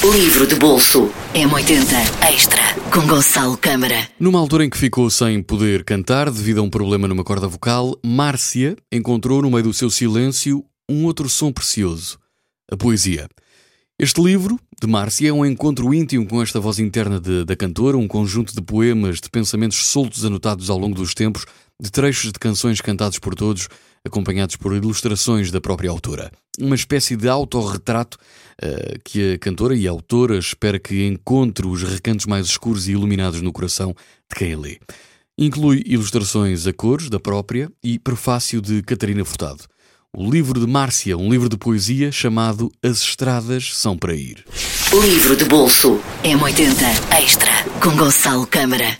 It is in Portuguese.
Livro de bolso M80 Extra com Gonçalo Câmara. Numa altura em que ficou sem poder cantar devido a um problema numa corda vocal, Márcia encontrou no meio do seu silêncio um outro som precioso: a poesia. Este livro, de Márcia, é um encontro íntimo com esta voz interna de, da cantora, um conjunto de poemas, de pensamentos soltos anotados ao longo dos tempos, de trechos de canções cantados por todos, acompanhados por ilustrações da própria autora. Uma espécie de autorretrato uh, que a cantora e a autora espera que encontre os recantos mais escuros e iluminados no coração de quem a lê. Inclui ilustrações a cores da própria e prefácio de Catarina Furtado. O livro de Márcia, um livro de poesia chamado As Estradas São para Ir. Livro de bolso M80 Extra com Gonçalo Câmara.